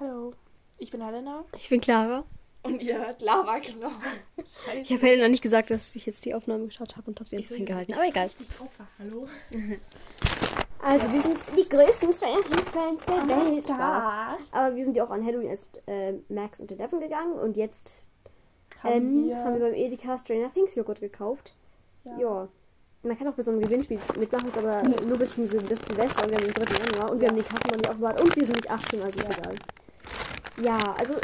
Hallo, ich bin Helena. Ich bin Clara. Und ihr hört Lava genau. Scheiße. Ich habe Helena nicht gesagt, dass ich jetzt die Aufnahme geschaut habe und habe sie Ich eingehalten. nicht Aber egal. drauf war. Hallo. Also, wir sind die größten Stranger Things Fans der Welt. Spaß. Aber wir sind ja auch an Halloween als äh, Max und Eleven gegangen und jetzt Haben, ähm, wir, haben wir beim Edeka Stranger Things Joghurt gekauft. ja. Ja. Man kann auch bei so einem Gewinnspiel mitmachen, ist aber nur bis, zum, bis Silvester und wir haben den 3. Januar und wir haben die Kasse noch nicht aufbewahrt und wir sind nicht 18, also ist Ja. egal. Ja, also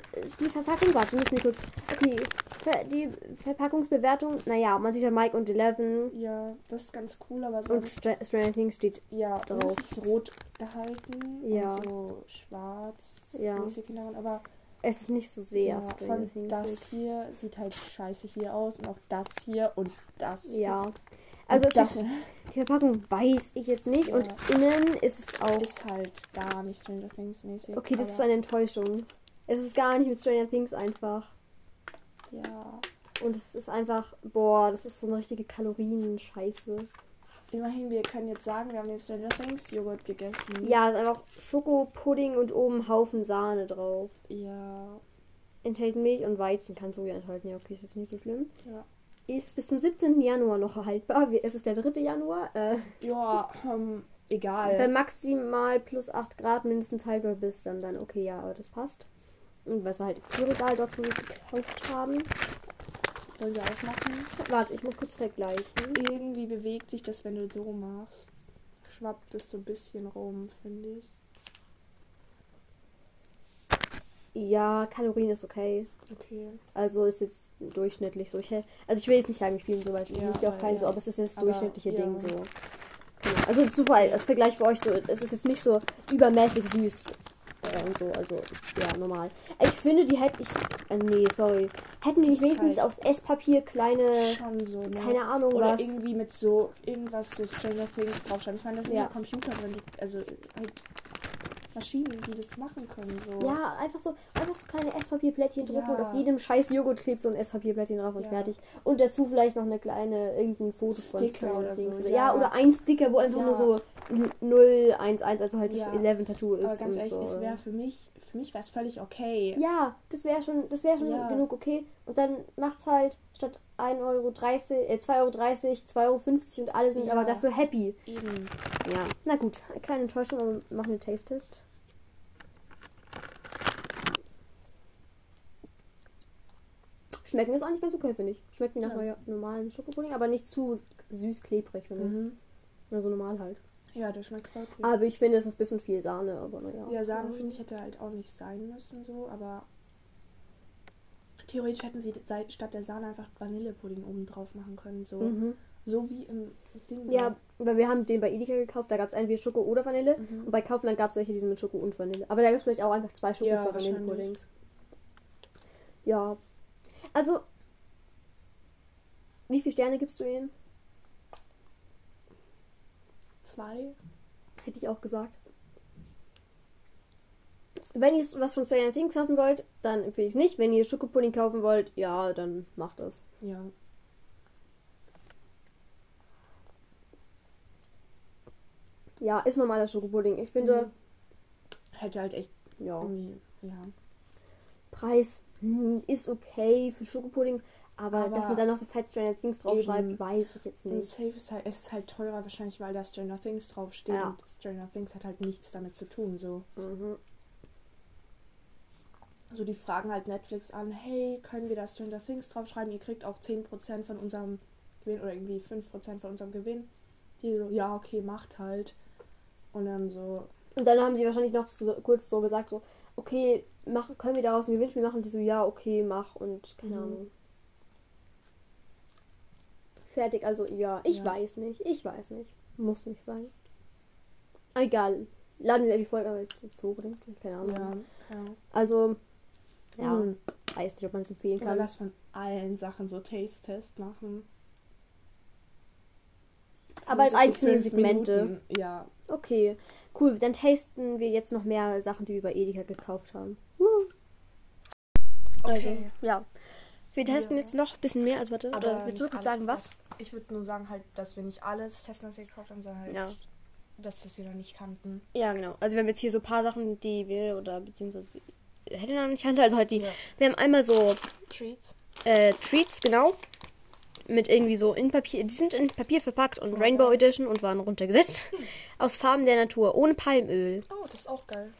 die Verpackung, warte, müssen wir kurz. Okay, Ver die Verpackungsbewertung, naja, man sieht ja Mike und Eleven ja, das ist ganz cool, aber und sonst. Stra Stranger Things steht. Ja, drauf. und es ist rot gehalten. Ja. Und so schwarz. Ja. genau, Aber Es ist nicht so sehr ja, Stranger von Things. das hier sieht halt scheiße hier aus. Und auch das hier und das. hier. Ja. Und Also das ist, die Verpackung weiß ich jetzt nicht und Ja. innen ist es auch. ist halt gar nicht Stranger Things mäßig. Okay, das ist eine Enttäuschung. Es ist gar nicht mit Stranger Things einfach. Ja. Und es ist einfach, boah, das ist so eine richtige Kalorien-Scheiße. Immerhin, wir können jetzt sagen, wir haben den Stranger Things Joghurt gegessen. Ja, es ist einfach Schokopudding und oben Haufen Sahne drauf. Ja. Enthält Milch und Weizen, kann Soja enthalten. Ja, okay, ist jetzt nicht so schlimm. Ja. Ist bis zum 17. Januar noch erhaltbar. Es ist der 3. Januar. Äh, Ja, ähm, bei egal. maximal plus 8 Grad mindestens haltbar bis dann, dann okay, ja, aber das passt. Und was wir halt im Regal dort gekauft haben. Wollen wir aufmachen? Warte, ich muss kurz vergleichen. Irgendwie bewegt sich das, wenn du so machst. Schwappt es so ein bisschen rum, finde ich. Ja, Kalorien ist okay. Okay. Also ist jetzt durchschnittlich so. Ich, also ich will jetzt nicht sagen, wie viel so, weil ich Ja, ja, auch aber keinen so, ja. aber es ist jetzt das Aber, durchschnittliche ja. Ding so. Genau. Also Zufall, als Vergleich für euch so, es ist jetzt nicht so übermäßig süß äh, und so, also ja, normal. Ich finde, die hätte ich, äh, nee, sorry, hätten die nicht wenigstens halt- aufs Esspapier kleine, Schon so, ne? keine Ahnung Oder was. irgendwie mit so irgendwas so Stranger Things draufschreiben. Ich meine, das sind Ja. Computer drin, die, also halt Maschinen, die das machen können. So. Ja, einfach so, einfach so kleine Esspapierplättchen drucken Ja. und auf jedem scheiß Joghurt klebt so ein Esspapierplättchen drauf und Ja. fertig. Und dazu vielleicht noch eine kleine, irgendein Foto von Sticker oder so, oder, ja. ja, oder ein Sticker, wo einfach nur so 011, also halt das 11 Tattoo ist. Aber ganz ehrlich, so. es wäre für mich, für mich wäre es völlig okay. Ja, das wäre schon, das wäre schon genug okay. Und dann macht's halt statt 1,30 Euro, äh, 2,30 Euro, 2,50 Euro und alle sind Ja. aber dafür happy. Eben. Ja, na gut, eine kleine Enttäuschung, aber machen wir einen Taste-Test. Schmecken ist eigentlich ganz okay, finde ich. Schmeckt wie nach Ja. normalen Schokopudding, aber nicht zu süß klebrig, finde ich. Mhm. Also normal halt. Ja, der schmeckt voll okay. Aber ich finde, es ist ein bisschen viel Sahne, aber naja. Ja, Sahne finde ich hätte halt auch nicht sein müssen so, aber theoretisch hätten sie statt der Sahne einfach Vanillepudding oben drauf machen können, so Mhm. so wie im Ding. Ja, weil wir haben den bei Edeka gekauft, da gab es entweder Schoko oder Vanille. Mhm. Und bei Kaufland gab es solche, die sind mit Schoko und Vanille. Aber da gibt es vielleicht auch einfach zwei Schoko Ja, und zwei wahrscheinlich. Vanillepuddings. Ja. Also. Wie viele Sterne gibst du ihnen? zwei. Hätte ich auch gesagt. Wenn ihr was von Stranger Things kaufen wollt, dann empfehle ich es nicht. Wenn ihr Schokopudding kaufen wollt, ja, dann macht das. Ja. Ja, ist normaler Schokopudding. Ich finde, Mhm. Hätte halt echt ja. ja. Preis hm, ist okay für Schokopudding, aber, Aber dass man dann noch so Fett Stranger Things draufschreibt, weiß ich jetzt nicht. Safe ist halt, es ist halt teurer wahrscheinlich, weil da Stranger Things draufsteht Ja. und Stranger Things hat halt nichts damit zu tun, so. Mhm. Also die fragen halt Netflix an, hey, können wir da Stranger Things draufschreiben? Ihr kriegt auch 10% von unserem Gewinn oder irgendwie 5% von unserem Gewinn. Die so, ja, okay, macht halt. Und dann so, Und dann haben sie wahrscheinlich noch so, kurz so gesagt, so, okay, mach, können wir daraus ein Gewinnspiel machen? Die so, ja, okay, mach und keine Mhm. Ahnung. Fertig, also ja, ich Ja. weiß nicht, ich weiß nicht. Muss nicht sein. Egal. Laden wir die Folge aber jetzt ich. Keine Ahnung. ja, ja. Also, ja, Mhm. weiß nicht, ob man es empfehlen Oder kann. lass von allen Sachen so Taste-Test machen. Aber als Das so einzelne fünf Segmente. Minuten. Ja, Okay, cool. Dann tasten wir jetzt noch mehr Sachen, die wir bei Edeka gekauft haben. Uh. Okay. Also, ja. Wir testen Ja. jetzt noch ein bisschen mehr. Also, warte, Aber oder willst du kurz sagen, was? ich würde nur sagen halt, dass wir nicht alles testen, was wir gekauft haben, sondern halt Ja. das, was wir noch nicht kannten. Ja, genau. Also, wir haben jetzt hier so ein paar Sachen, die wir oder beziehungsweise Helena und ich kannte. Also halt die. Ja. Wir haben einmal so Treats. äh, Treats, genau. Mit irgendwie so in Papier. Die sind in Papier verpackt und Rainbow Edition und waren runtergesetzt. Aus Farben der Natur. Ohne Palmöl. Oh, das ist auch geil.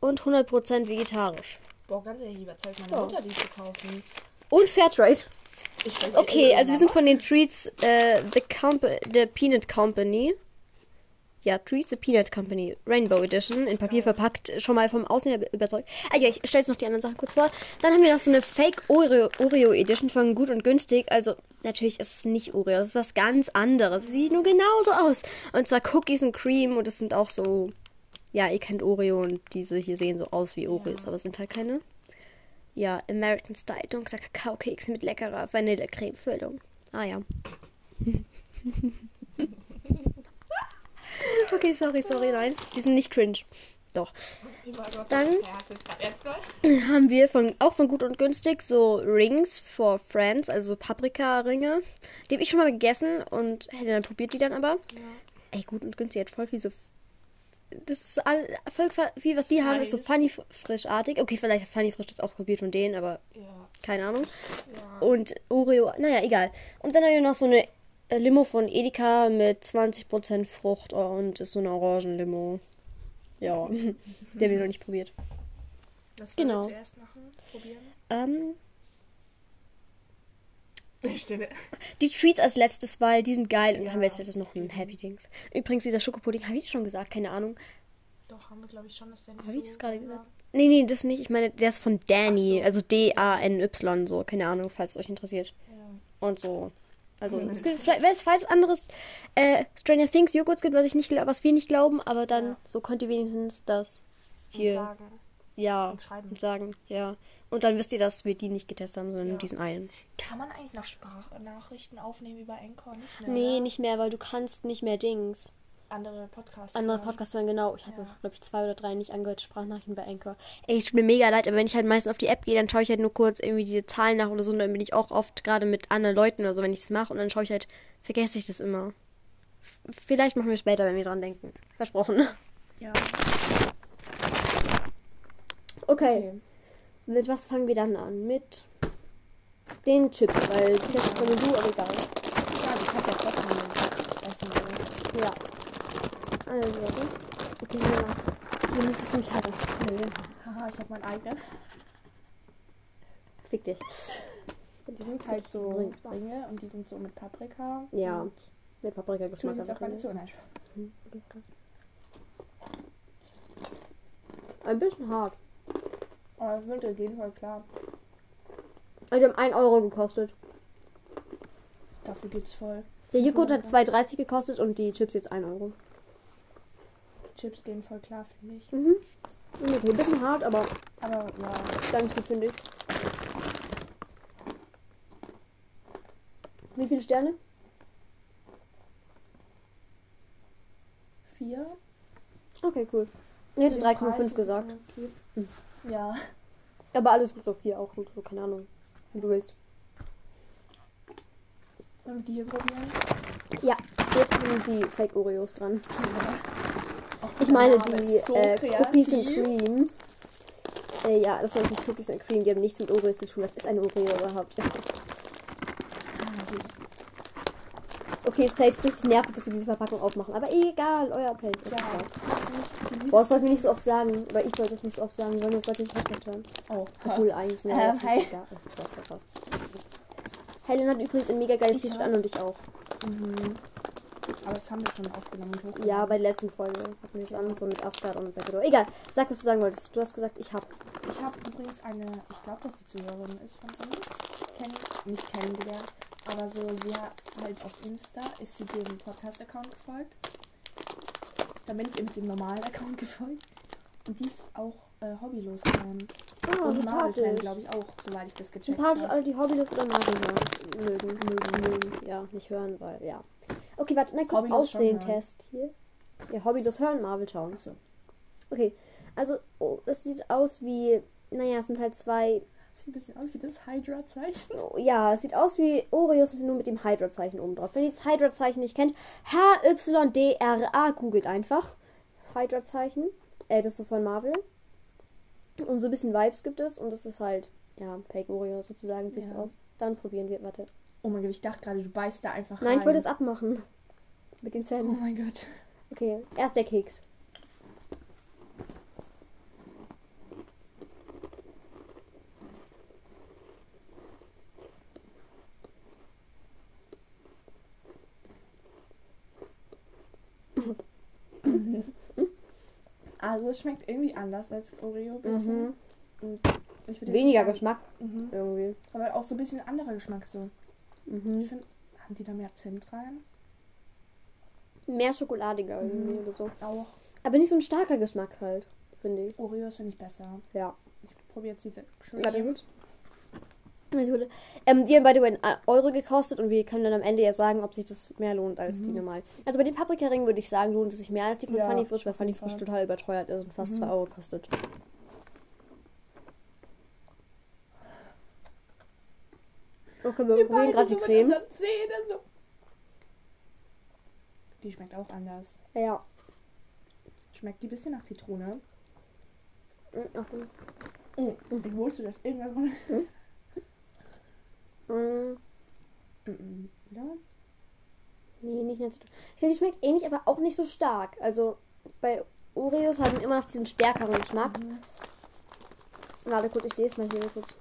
Und 100% vegetarisch. Boah, ganz ehrlich, überzeugt meine Ja. Mutter, die zu kaufen. Und Fairtrade. Okay, äh, also wir sind von den Treats äh, the, Comp the Peanut Company. Ja, Treats the Peanut Company Rainbow Edition in Papier verpackt. Schon mal vom Aussehen her überzeugt. Ah ja, ich stelle jetzt noch die anderen Sachen kurz vor. Dann haben wir noch so eine Fake Oreo, Oreo Edition von Gut und Günstig. Also natürlich ist es nicht Oreo, es ist was ganz anderes. Es sieht nur genauso aus. Und zwar Cookies und Cream und es sind auch so. Ja, ihr kennt Oreo und diese hier sehen so aus wie Oreos, aber es sind halt keine. Ja, American Style, dunkler Kakaokeks mit leckerer Vanillecreme-Füllung. Ah ja. okay, sorry, sorry, nein. Die sind nicht cringe. Doch. Dann- Ja? Haben wir von, auch von Gut und Günstig so Rings for Friends, also Paprika-Ringe. Die habe ich schon mal gegessen und Helena probiert die dann aber. Ey, Gut und Günstig hat voll viel so. Das ist all, voll viel, was die haben, ist so. Funny Frischartig. Okay, vielleicht hat Funny Frisch das auch probiert von denen, aber Ja, keine Ahnung. ja. Und Oreo, naja, egal. Und dann haben wir noch so eine Limo von Edeka mit 20% Frucht und ist so eine Orangenlimo. Ja, haben wir noch nicht probiert. Was Genau. wir zuerst machen? Probieren? Ähm, Stille. die Treats als letztes, weil die sind geil. Und dann haben wir Ja. als letztes noch einen Happy Dings. Übrigens, dieser Schokopudding, habe ich das schon gesagt? Keine Ahnung. Doch, haben wir, glaube ich, schon, dass der nicht Habe so ich das gerade gesagt? Nee, nee, das nicht. Ich meine, der ist von Danny. So. Also D-A-N-Y, so. Keine Ahnung, falls es euch interessiert. Ja. Und so. Also, Mhm. es gibt vielleicht, wenn es- falls anderes äh, Stranger Things Joghurts gibt, was, ich nicht, was wir nicht glauben, aber dann Ja. so könnt ihr wenigstens das Und hier, sagen ja, und schreiben. und sagen, ja. Und dann wisst ihr, dass wir die nicht getestet haben, sondern Ja. nur diesen einen. Kann man eigentlich noch Sprachnachrichten aufnehmen über Anchor? Nicht mehr, Nee, oder? nicht mehr, weil du kannst nicht mehr Dings. Andere Podcasts. Andere. Podcasts hören, genau. Ich habe, Ja. glaube ich, zwei oder drei nicht angehört, Sprachnachrichten bei Anchor. Ey, es tut mir mega leid, aber wenn ich halt meistens auf die App gehe, dann schaue ich halt nur kurz irgendwie diese Zahlen nach oder so. Und dann bin ich auch oft gerade mit anderen Leuten oder so, wenn ich es mache. Und dann schaue ich halt, vergesse ich das immer. F vielleicht machen wir später, wenn wir dran denken. Versprochen. Ja. Okay. Mit was fangen wir dann an? Mit den Chips, weil die Chips von du, aber egal. Ja, ich hab ja trotzdem essen. Ja. Also, warte. Okay. Hier möchtest du mich haben. Nee. Haha, ich hab meinen eigenen. Fick dich. Die sind halt so Ring- Ringe und die sind so mit Paprika. Ja. Und Mit Paprika-Geschmack. ich jetzt einfach meine. Zunge. Spaß. Ein bisschen hart. Aber das würde gehen voll klar. Also, die haben 1 Euro gekostet. Dafür geht's voll. Der Joghurt hat 2,30 gekostet und die Chips jetzt 1 Euro. Chips gehen voll klar, finde ich. Mhm. Ein bisschen hart, aber Aber ja, ganz gut, finde ich. Wie viele Sterne? vier. Okay, cool. Ich hätte Den 3,5 Preis ist es gesagt. Okay. Hm. Ja. Aber alles gut, so 4 auch gut, so keine Ahnung. Wie du willst. Wir die hier probieren? Ja, jetzt sind die Fake Oreos dran. Ja. Ich meine das die ist so äh, Cookies and. Cream. Äh, ja, das sind nicht Cookies and Cream, die haben nichts mit Oreos zu tun. Was ist ein Oreo überhaupt? Okay, safe richtig nervig, dass wir diese Verpackung aufmachen. Aber egal, euer Appell. Ist Ja, das nicht. Boah, das sollten wir nicht so oft sagen. Oder ich sollte es nicht so oft sagen, weil wir sollte ich Podcast hören. Oh, Obwohl eigentlich wir Ähm, hi. egal. Oh. Helen hat übrigens ein mega geiles T-Shirt an und ich auch. Mhm. Aber das haben wir schon aufgenommen. Ja, bei der letzten Folge hatten wir es an, so mit Asgard und Widow. Egal, sag, was du sagen wolltest. Du hast gesagt, ich hab. Ich habe übrigens eine, ich glaube, dass die Zuhörerin ist von uns, kenn, nicht kennengelernt, aber so, sie hat halt auf Insta, ist sie dem Podcast-Account gefolgt. Dann bin ich mit dem normalen Account gefolgt. Und die ist auch äh, Hobbylos-Fan. Ah, und Marvel-Fan, sympathisch. glaube ich, auch, soweit ich das gecheckt Sympathisch habe. alle, die Hobbylos oder Marvel. Mögen, mögen, mögen. Ja, nicht hören, weil, ja. Okay, warte, nein, kurz Aussehen-Test hier. Ja, Hobbylos hören, Marvel schauen. Achso. Okay, also, oh, es sieht aus wie, naja, es sind halt zwei Sieht ein bisschen aus wie das Hydra-Zeichen. Oh, Ja, es sieht aus wie Oreos, nur mit dem Hydra-Zeichen oben drauf. Wenn ihr das Hydra-Zeichen nicht kennt, H-Y-D-R-A, googelt einfach. Hydra-Zeichen. Äh, das ist so von Marvel. Und so ein bisschen Vibes gibt es und es ist halt, ja, Fake Oreo sozusagen sieht's Ja. aus. Dann probieren wir, warte. Oh mein Gott, ich dachte gerade, du beißt da einfach Nein, rein. ich wollte es abmachen. Mit den Oh Zähnen. mein Gott. Okay, erst der Keks. Also es schmeckt irgendwie anders als Oreo bisschen. Mhm. Ich Weniger nicht Geschmack sagen- Mhm. irgendwie. Aber auch so ein bisschen anderer Geschmack so. Ich Mhm. finde, haben die da mehr Zimt rein? Mehr schokoladiger irgendwie Mhm. oder so. Auch. Aber nicht so ein starker Geschmack halt, finde ich. Oreos finde ich besser. Ja. Ich probiere jetzt diese Warte gut. Ähm, die haben way einen Euro gekostet und wir können dann am Ende ja sagen, ob sich das mehr lohnt als die Mhm. normal. Also bei den Paprikaringen würde ich sagen, lohnt es sich mehr als die von Ja, Funny Frisch, weil Funny Frisch Fall. total überteuert ist und fast Mhm. 2 Euro kostet. Okay, wir probieren gerade die Creme. So. Die schmeckt auch anders. Ja. Schmeckt die ein bisschen nach Zitrone. Mm, Achtung. Ich wusste, dass irgendwas. Mm, Mhm. Ja. Nee, nicht ganz. Ich finde, sie schmeckt ähnlich, aber auch nicht so stark. Also bei Oreos haben immer noch diesen stärkeren Geschmack. Mhm. Warte kurz, ich lese mal hier kurz.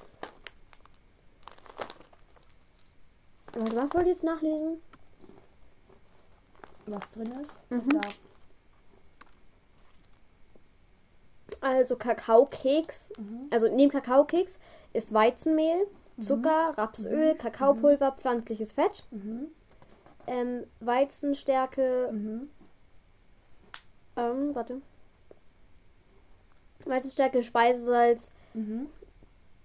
Warte, was wollt ihr jetzt nachlesen? Was drin ist. Mhm. Da. Also Kakaokeks, Mhm. also neben Kakaokeks ist Weizenmehl, Zucker, Rapsöl, Mhm. Kakaopulver, pflanzliches Fett, Mhm. ähm, Weizenstärke, Mhm. ähm, warte. Weizenstärke, Speisesalz, Mhm.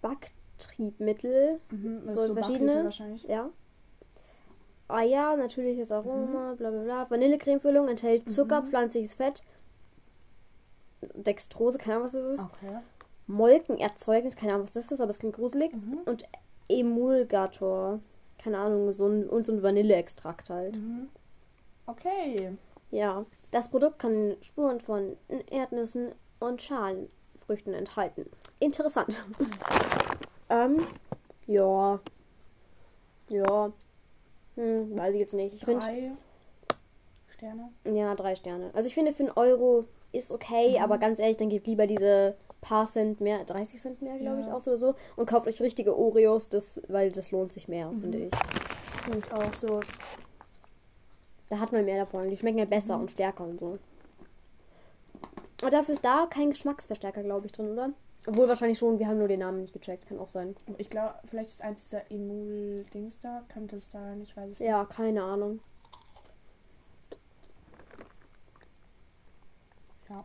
Backtriebmittel, Mhm. So so verschiedene- ja. Eier, natürliches Aroma, bla bla bla. Vanillecremefüllung enthält Zucker, Mhm. pflanzliches Fett, Dextrose, keine Ahnung, was das ist. Okay. Molkenerzeugnis, keine Ahnung, was das ist, aber es klingt gruselig. Mhm. Und Emulgator, keine Ahnung, so ein, und so ein Vanilleextrakt halt. Mhm. Okay. Ja, das Produkt kann Spuren von Erdnüssen und Schalenfrüchten enthalten. Interessant. ähm, ja. Ja. Hm, weiß ich jetzt nicht. Ich finde, Drei Sterne. ja, drei Sterne. Also ich finde, für einen Euro ist okay, Mhm. aber ganz ehrlich, dann gebt lieber diese paar Cent mehr, 30 Cent mehr, glaube ich, Ja. aus oder so. Und kauft euch richtige Oreos, das, weil das lohnt sich mehr, Mhm. finde ich. Finde ich auch so. Da hat man mehr davon. Die schmecken ja besser Mhm. und stärker und so. Aber dafür ist da kein Geschmacksverstärker, glaube ich, drin, oder? Obwohl wahrscheinlich schon, wir haben nur den Namen nicht gecheckt. Kann auch sein. Ich glaube, vielleicht ist eins dieser Emul-Dings da. Könnte es da, ich weiß es Ja, keine Ahnung. nicht. Ja.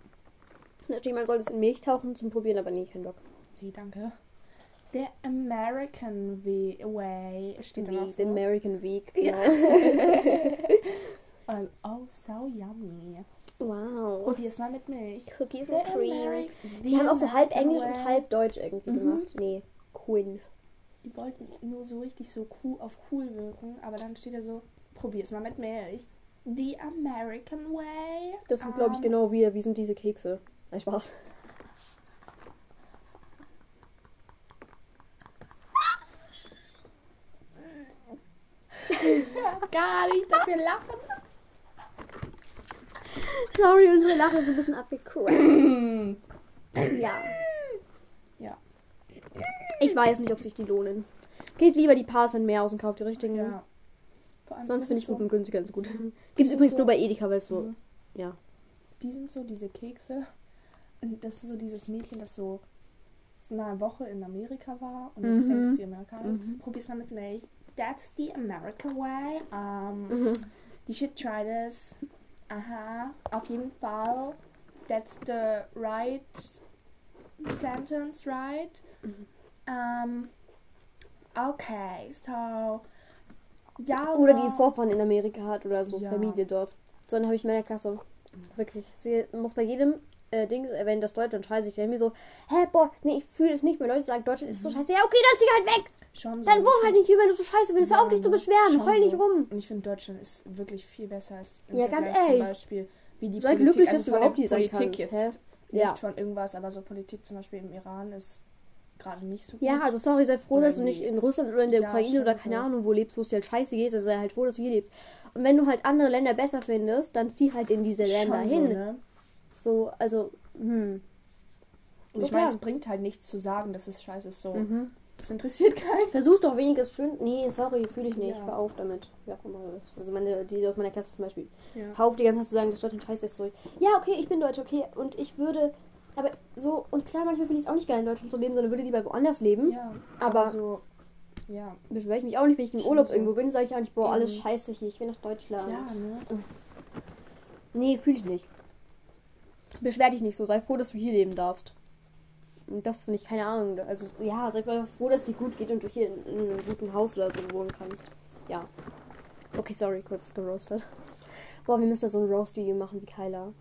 Natürlich, man soll es in Milch tauchen zum Probieren, aber nee, kein Bock. Nee, danke. Der American Way- Way steht da noch The so. American Week. Ja. Genau. Und, oh, so yummy. Wow. Probier's mal mit Milch. Cookies and Cream. Die haben auch so halb Englisch und halb Deutsch irgendwie Mhm. gemacht. Nee, Quinn. Die wollten nur so richtig so cool auf cool wirken, aber dann steht da so, probier's mal mit Milch. The American Way. Das sind, glaube ich, genau wir. Wie sind diese Kekse? Nein, Spaß. Gar nicht, dass wir lachen. Sorry, unsere Lache ist ein bisschen abgecrackt. ja. Ja. Ich weiß nicht, ob sich die lohnen. Gebt lieber die paar Cent mehr aus und kauft die richtigen. Ja. Vor allem, Sonst finde ich gut so, und günstiger ist gut. Die Gibt es sind übrigens so- nur bei Edeka, weil es so. Mhm. Ja. Die sind so, diese Kekse. Und das ist so dieses Mädchen, das so eine Woche in Amerika war und jetzt Mhm. denkt, dass sie Amerikaner ist. Mhm. Probier's mal mit Milch. That's the American way. Um, Mhm. You should try this. Aha, auf jeden Fall. That's the right sentence, right? Mhm. Um, okay, so. Ja, Oder die Vorfahren in Amerika hat oder so Ja. Familie dort. So, dann habe ich in meiner Klasse. Wirklich. Sie muss bei jedem äh, Ding erwähnen, dass Deutschland scheiße ist. mir so, hä, boah, nee, ich fühle es nicht mehr. Leute sagen, Deutschland ist so scheiße. Ja, okay, dann zieh halt weg. Schon so. Dann wohn halt nicht hier, wenn du so scheiße findest. Hör auf, dich zu beschweren. Heul nicht so. rum. Und ich finde, Deutschland ist wirklich viel besser als im Ja, ganz ehrlich. Zum Beispiel, wie die Sei Politik, glücklich, also dass du überhaupt sein Politik kannst, jetzt Ja. Nicht von irgendwas, aber so Politik zum Beispiel im Iran ist gerade nicht so gut. Ja, also sorry, sei froh, Oder dass du nicht in Russland oder in der Ja, Ukraine oder keine so. Ahnung wo lebst, wo es dir halt scheiße geht. Also sei halt froh, dass du hier lebst. Und wenn du halt andere Länder besser findest, dann zieh halt in diese Länder Schon hin. So, ne? So, also, hm. Und ich Okay. meine, es bringt halt nichts zu sagen, dass es scheiße ist. So, Mhm. Das interessiert keinen. Versuch's doch wenigstens schön. Nee, sorry, fühle ich nicht. Ja. Hör auf damit. Ja, immer das. Also meine, die aus meiner Klasse zum Beispiel. Ja. Hör auf, die ganze Zeit zu sagen, dass Deutschland scheiße ist. So. Ja, okay, ich bin Deutsch, okay. Und ich würde. Aber so, und klar, manchmal finde ich es auch nicht geil, in Deutschland zu leben, sondern würde lieber woanders leben. ja, aber- aber so, ja. Beschwere ich mich auch nicht, wenn ich im Schon Urlaub so. irgendwo bin, sage ich auch nicht, boah, alles scheiße hier, ich will nach Deutschland. Ja, ne? Nee, fühle ich nicht. Beschwer dich nicht so, sei froh, dass du hier leben darfst. Du nicht, keine Ahnung, also ja, sei einfach froh, dass dir gut geht und du hier in, in einem guten Haus oder so wohnen kannst. Ja. Okay, sorry, kurz geroastet. Boah, wir müssen mal so ein Roast-Video machen wie Kyla.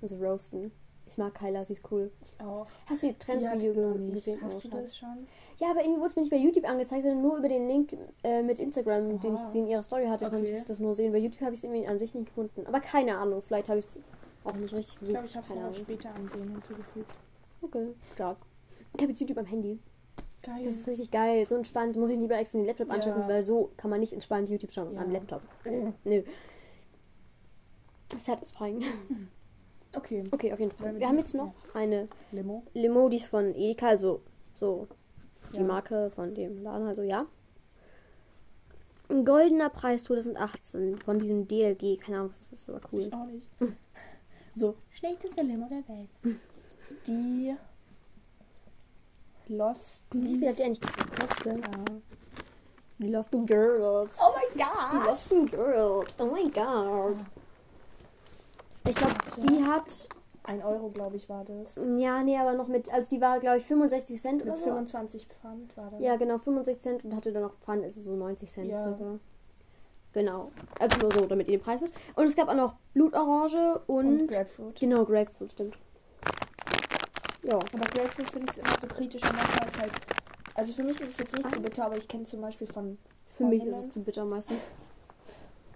Also roasten. Ich mag Kyla, sie ist cool. Ich auch. Hast du die Trends-Video gesehen? Hast Oh, du schade. das schon? Ja, aber irgendwie wurde es mir nicht bei YouTube angezeigt, sondern nur über den Link äh, mit Instagram, den ich Aha. den in ihrer Story hatte, konnte Okay. ich das nur sehen. Bei YouTube habe ich es irgendwie an sich nicht gefunden. Aber keine Ahnung, vielleicht habe ich es auch nicht richtig Ich gesucht. glaube, ich habe es Ahnung. später ansehen hinzugefügt. Okay, stark. Ich habe jetzt YouTube am Handy. Geil. Das ist richtig geil, so entspannt. Muss ich lieber extra den Laptop Ja. anschalten, weil so kann man nicht entspannt YouTube schauen Ja. am Laptop. Nö. Satisfying. okay. Okay, auf jeden Fall. Wir Wir haben jetzt noch eine Limo. Limo, die ist von Edeka, also so die Ja. Marke von dem Laden, also ja. Ein goldener Preis 2018 von diesem DLG, keine Ahnung, was das ist, aber cool. Ich auch nicht. So, schlechteste Limo der Welt. Die Lost. Wie viel hat die eigentlich gekostet? Ja. Die Losten Girls. Oh mein Die Gott! Losten Girls. Oh mein Gott. Ich glaube, die hat. Ein Euro, glaube ich, war das. Ja, nee, aber noch mit. Also die war, glaube ich, 65 Cent oder Mit so. 25 Pfand war das. Ja, genau, 65 Cent und hatte dann noch Pfand, also so 90 Cent Ja. circa. Genau. Also nur so, damit ihr den Preis wisst. Und es gab auch noch Blutorange und. Und Grapefruit. genau, Grapefruit, stimmt. Ja. Aber Grapefruit finde ich immer so kritisch und manchmal ist halt. Also für mich ist es jetzt nicht so bitter, aber ich kenne zum Beispiel von, Für mich ist es zu bitter meistens.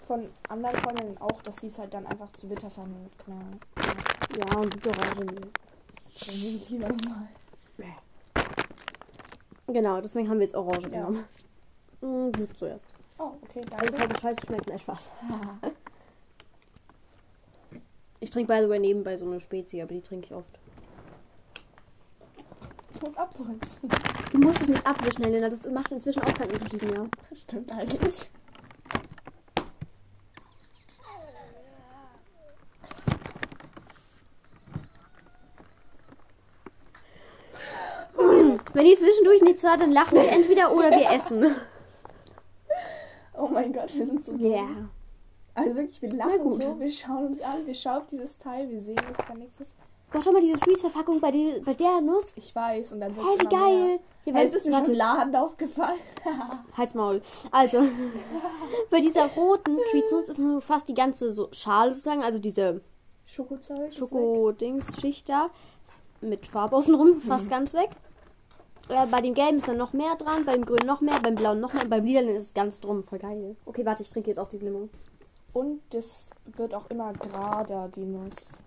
von anderen Freundinnen auch, dass sie es halt dann einfach zu bitter fanden. Klar. Ja, und Blutorange. Dann nehme ich lieber nochmal. Genau, deswegen haben wir jetzt Orange Ja. genommen. Mm, Blut zuerst. Oh, okay, Also, danke. falls es scheiße schmeckt, nein, Spaß. Ich trinke, by the way, nebenbei so eine Spezi, aber die trinke ich oft. Ich muss abholzen. Du musst es nicht abwischen, Helena. Das macht inzwischen auch keinen Unterschied mehr. Stimmt eigentlich. Wenn ihr zwischendurch nichts hört, dann lachen wir entweder oder wir essen. Oh mein Gott, wir sind so. Ja. Also wirklich, wir lachen gut. so, wir schauen uns an, wir schauen auf dieses Teil, wir sehen, dass da nichts ist. Boah, schau mal, diese Freeze-Verpackung bei, die, bei der Nuss. Ich weiß, und dann wird Hey, wie geil. Hier, Hey, es ist mir warte, schon lahend aufgefallen. Halt's Maul. Also, bei dieser roten Treats Nuss ist nur fast die ganze so Schale sozusagen, also diese Schokozeug. Schoko-Dings-Schicht da mit Farbe außenrum, fast Mhm. ganz weg. Äh, bei dem gelben ist dann noch mehr dran, beim grünen noch mehr, beim blauen noch mehr und beim lilanen ist es ganz drum. Voll geil. Okay, warte, ich trinke jetzt auf diese Limo. Und das wird auch immer gerader, die Nuss.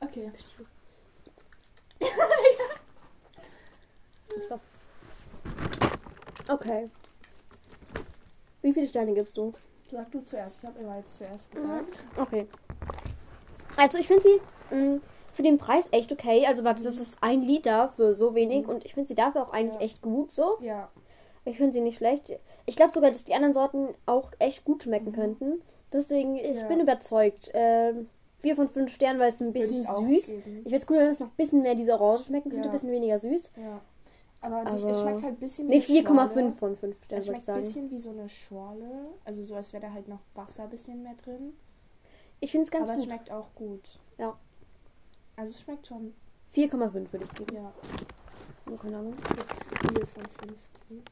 okay, okay. Stopp. Okay. Wie viele Sterne gibst du? Sag du zuerst, ich habe immer jetzt zuerst gesagt. Okay. Also ich finde sie mh, für den Preis echt okay. Also warte, das ist ein Liter für so wenig und ich finde sie dafür auch eigentlich Ja. echt gut so. Ja, Ich finde sie nicht schlecht. Ich glaube sogar, dass die anderen Sorten auch echt gut schmecken könnten. Deswegen, ich Mhm. Ja. bin überzeugt. Ähm, vier von fünf Sternen, weil es ein würde bisschen süß. geben. Ich finde es cool, wenn es noch ein bisschen mehr diese Orange schmecken könnte, ein bisschen weniger süß. Ja. Aber, Aber- es schmeckt halt ein bisschen Ne, wie eine 4,5 Schorle. von 5 Sternen, Es würde schmeckt ein bisschen wie so eine Schorle. Also so, als wäre da halt noch Wasser ein bisschen mehr drin. Ich finde es ganz Aber es gut. schmeckt auch gut. Ja. Also es schmeckt schon, 4,5 würde ich geben. ja, So, keine Ahnung. 4 von 5.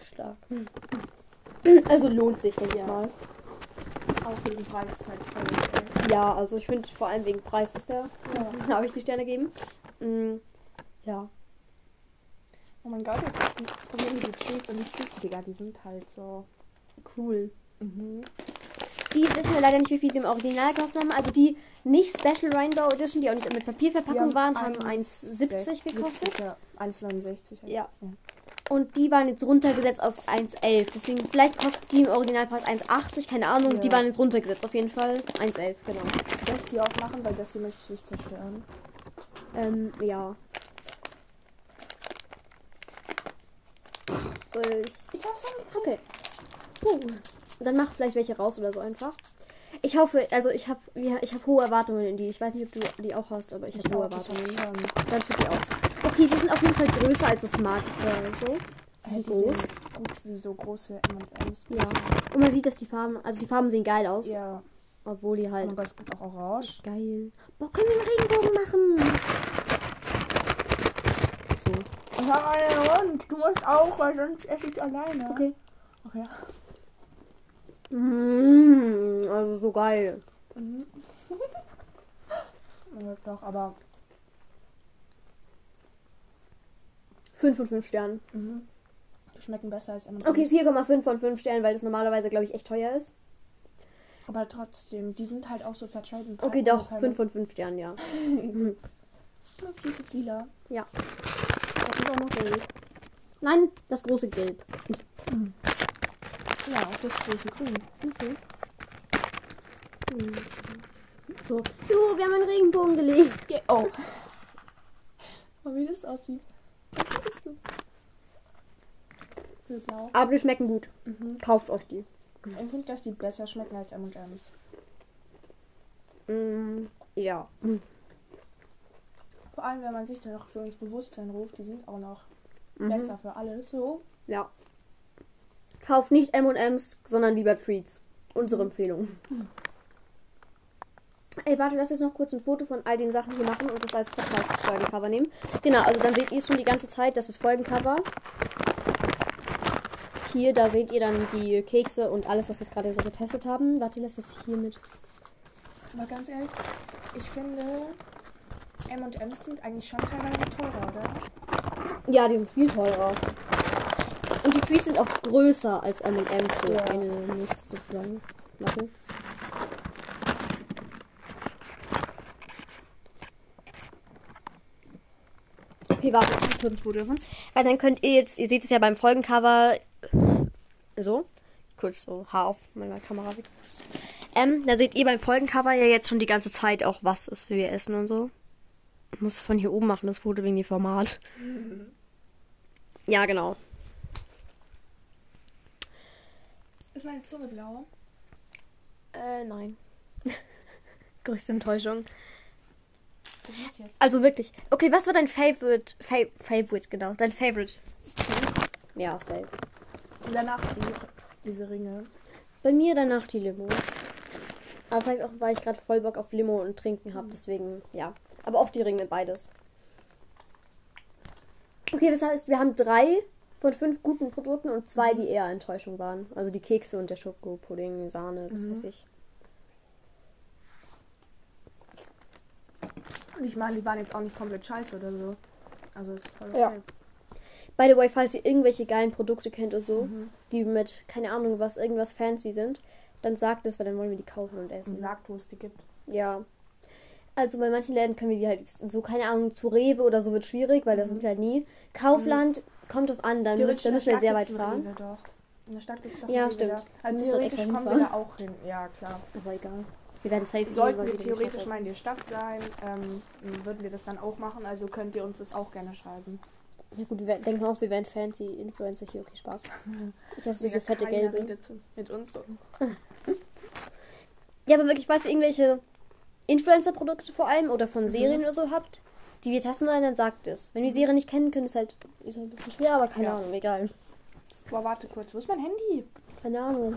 Stark. Also lohnt sich, denke ich Ja. mal. Auch den Preis ist halt voll. Ja, also ich finde vor allem wegen Preis ist der. Ja. Da habe ich die Sterne gegeben. Mm, ja. Oh mein Gott, jetzt probieren wir die Treats und die Treats, Digga, die sind halt so. Cool. Mhm. Die wissen wir leider nicht, wie viel sie im Original gekostet haben. Also die nicht Special Rainbow Edition, die auch nicht mit Papierverpackung waren, haben 1,70 gekostet. 70, Ja, 1,69. halt. Ja. Und die waren jetzt runtergesetzt auf 1,11. Deswegen, vielleicht kostet die im Originalpreis 1,80, keine Ahnung. Ja. Die waren jetzt runtergesetzt, auf jeden Fall 1,11, genau. Soll ich die auch machen, weil das hier möchte ich nicht zerstören. Ähm, ja. Soll ich. Ich hab's schon. Okay. Puh. Dann mach vielleicht welche raus oder so einfach. Ich hoffe, also ich habe ich hab hohe Erwartungen in die. Ich weiß nicht, ob du die auch hast, aber ich, habe hohe Erwartungen. Dann schütt die aus. Okay, sie sind auf jeden Fall größer als so Smart oder so. Sie sind groß. gut wie so große M&M's. Ja. Und man sieht, dass die Farben, also die Farben sehen geil aus, Ja. obwohl die halt Aber es gibt auch Orange. geil. Boah, können wir einen Regenbogen machen? So. Ich habe einen Hund. Du musst auch, weil sonst esse ich alleine. Okay. Okay. Mm, also so geil. Mhm. doch, aber 5 von 5 Sternen. mhm. die schmecken besser als M&M's. Okay, 4,5 von 5 Sternen, weil das normalerweise, glaube ich, echt teuer ist. Aber trotzdem, die sind halt auch so vertreten. Okay, doch, 5 von 5 Sternen, ja. Die ist jetzt lila. Ja. Das ist auch noch gelb. Nein, das große Gelb. Ja, auch das große Grün. Okay. So. Jo, wir haben einen Regenbogen gelegt. Ja, oh. Aber wie das aussieht. Blau. Aber die schmecken gut. Mhm. Kauft euch die. Ich finde, dass die besser schmecken als M&M's. Mm, ja. Vor allem, wenn man sich dann noch so ins Bewusstsein ruft, die sind auch noch Mhm. besser für alles. So. Ja. Kauft nicht M&M's, sondern lieber Treats. Unsere Empfehlung. Ey, warte, lass jetzt noch kurz ein Foto von all den Sachen hier machen und das als Podcast-Folgencover nehmen. Genau, also dann seht ihr es schon die ganze Zeit, das ist Folgencover. Hier, da seht ihr dann die Kekse und alles, was wir jetzt gerade so getestet haben. Warte, lass das hier mit. Aber ganz ehrlich, ich finde, M&M's sind eigentlich schon teilweise teurer, oder? Ja, die sind viel teurer. Und die Treats sind auch größer als M&M's, so Ja. eine Mist sozusagen. Warte. Okay, warte, ich kurz ein Foto davon. Weil dann könnt ihr jetzt, ihr seht es ja beim Folgencover, so, kurz so Haar auf meiner Kamera weg. Ähm, da seht ihr beim Folgencover ja jetzt schon die ganze Zeit auch, was es wir essen und so. Ich muss von hier oben machen, das Foto wegen dem Format. Ja, genau. Ist meine Zunge blau? Äh, nein. Größte Enttäuschung. Das muss jetzt. Also wirklich. Okay, was war dein Favorite? Fa Favorite, genau. Dein Favorite. Ja, safe. Und danach die, diese Ringe. Bei mir danach die Limo. Aber vielleicht auch, weil ich gerade voll Bock auf Limo und Trinken habe. Deswegen, ja. Aber auch die Ringe, beides. Okay, das heißt, wir haben drei von fünf guten Produkten und zwei, die eher Enttäuschung waren. Also die Kekse und der Schokopudding, Sahne, das Mhm. weiß ich. Und ich meine, die waren jetzt auch nicht komplett scheiße oder so. Also ist voll okay. Ja. By the way, falls ihr irgendwelche geilen Produkte kennt und so, Mhm. die mit, keine Ahnung, was, irgendwas fancy sind, dann sagt es, weil dann wollen wir die kaufen und essen. Und sagt, wo es die gibt. Ja. Also bei manchen Läden können wir die halt so, keine Ahnung, zu Rewe oder so wird schwierig, weil da sind wir halt nie. Kaufland kommt drauf an, dann, müsst, dann müssen wir sehr weit fahren. Rewe doch. In der Stadt gibt es doch Ja, stimmt. Da. Also müssen dort theoretisch kommen wir da auch hin. Ja, klar. Aber egal. Wir werden safe Sollten wir theoretisch mal in der Stadt sein, ähm, würden wir das dann auch machen. Also könnt ihr uns das auch gerne schreiben. Ja gut, wir werden- denken auch, wir wären fancy Influencer hier. Okay, Spaß. Ich esse diese fette gelbe. mit uns so. Ja, aber wirklich, falls ihr irgendwelche Influencer-Produkte vor allem oder von Serien oder so habt, die wir testen wollen, dann sagt es. Wenn wir die Serie nicht kennen, können es halt, ist halt ein bisschen schwer, aber keine Ja. Ahnung, egal. Boah, warte kurz. Wo ist mein Handy? Keine Ahnung.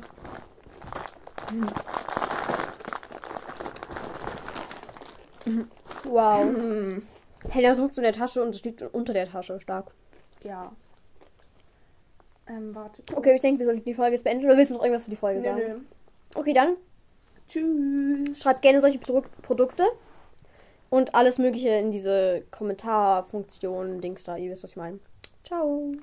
Wow. Helena sucht in der Tasche und es liegt unter der Tasche. Stark. Ja. Ähm, warte. Okay, ich denke, wir sollten die Folge jetzt beenden. Oder willst du noch irgendwas für die Folge Nö, sagen? nö. Okay, dann Tschüss. schreibt gerne solche Pro Produkte und alles Mögliche in diese Kommentarfunktion, Dings da. Ihr wisst, was ich meine. Ciao.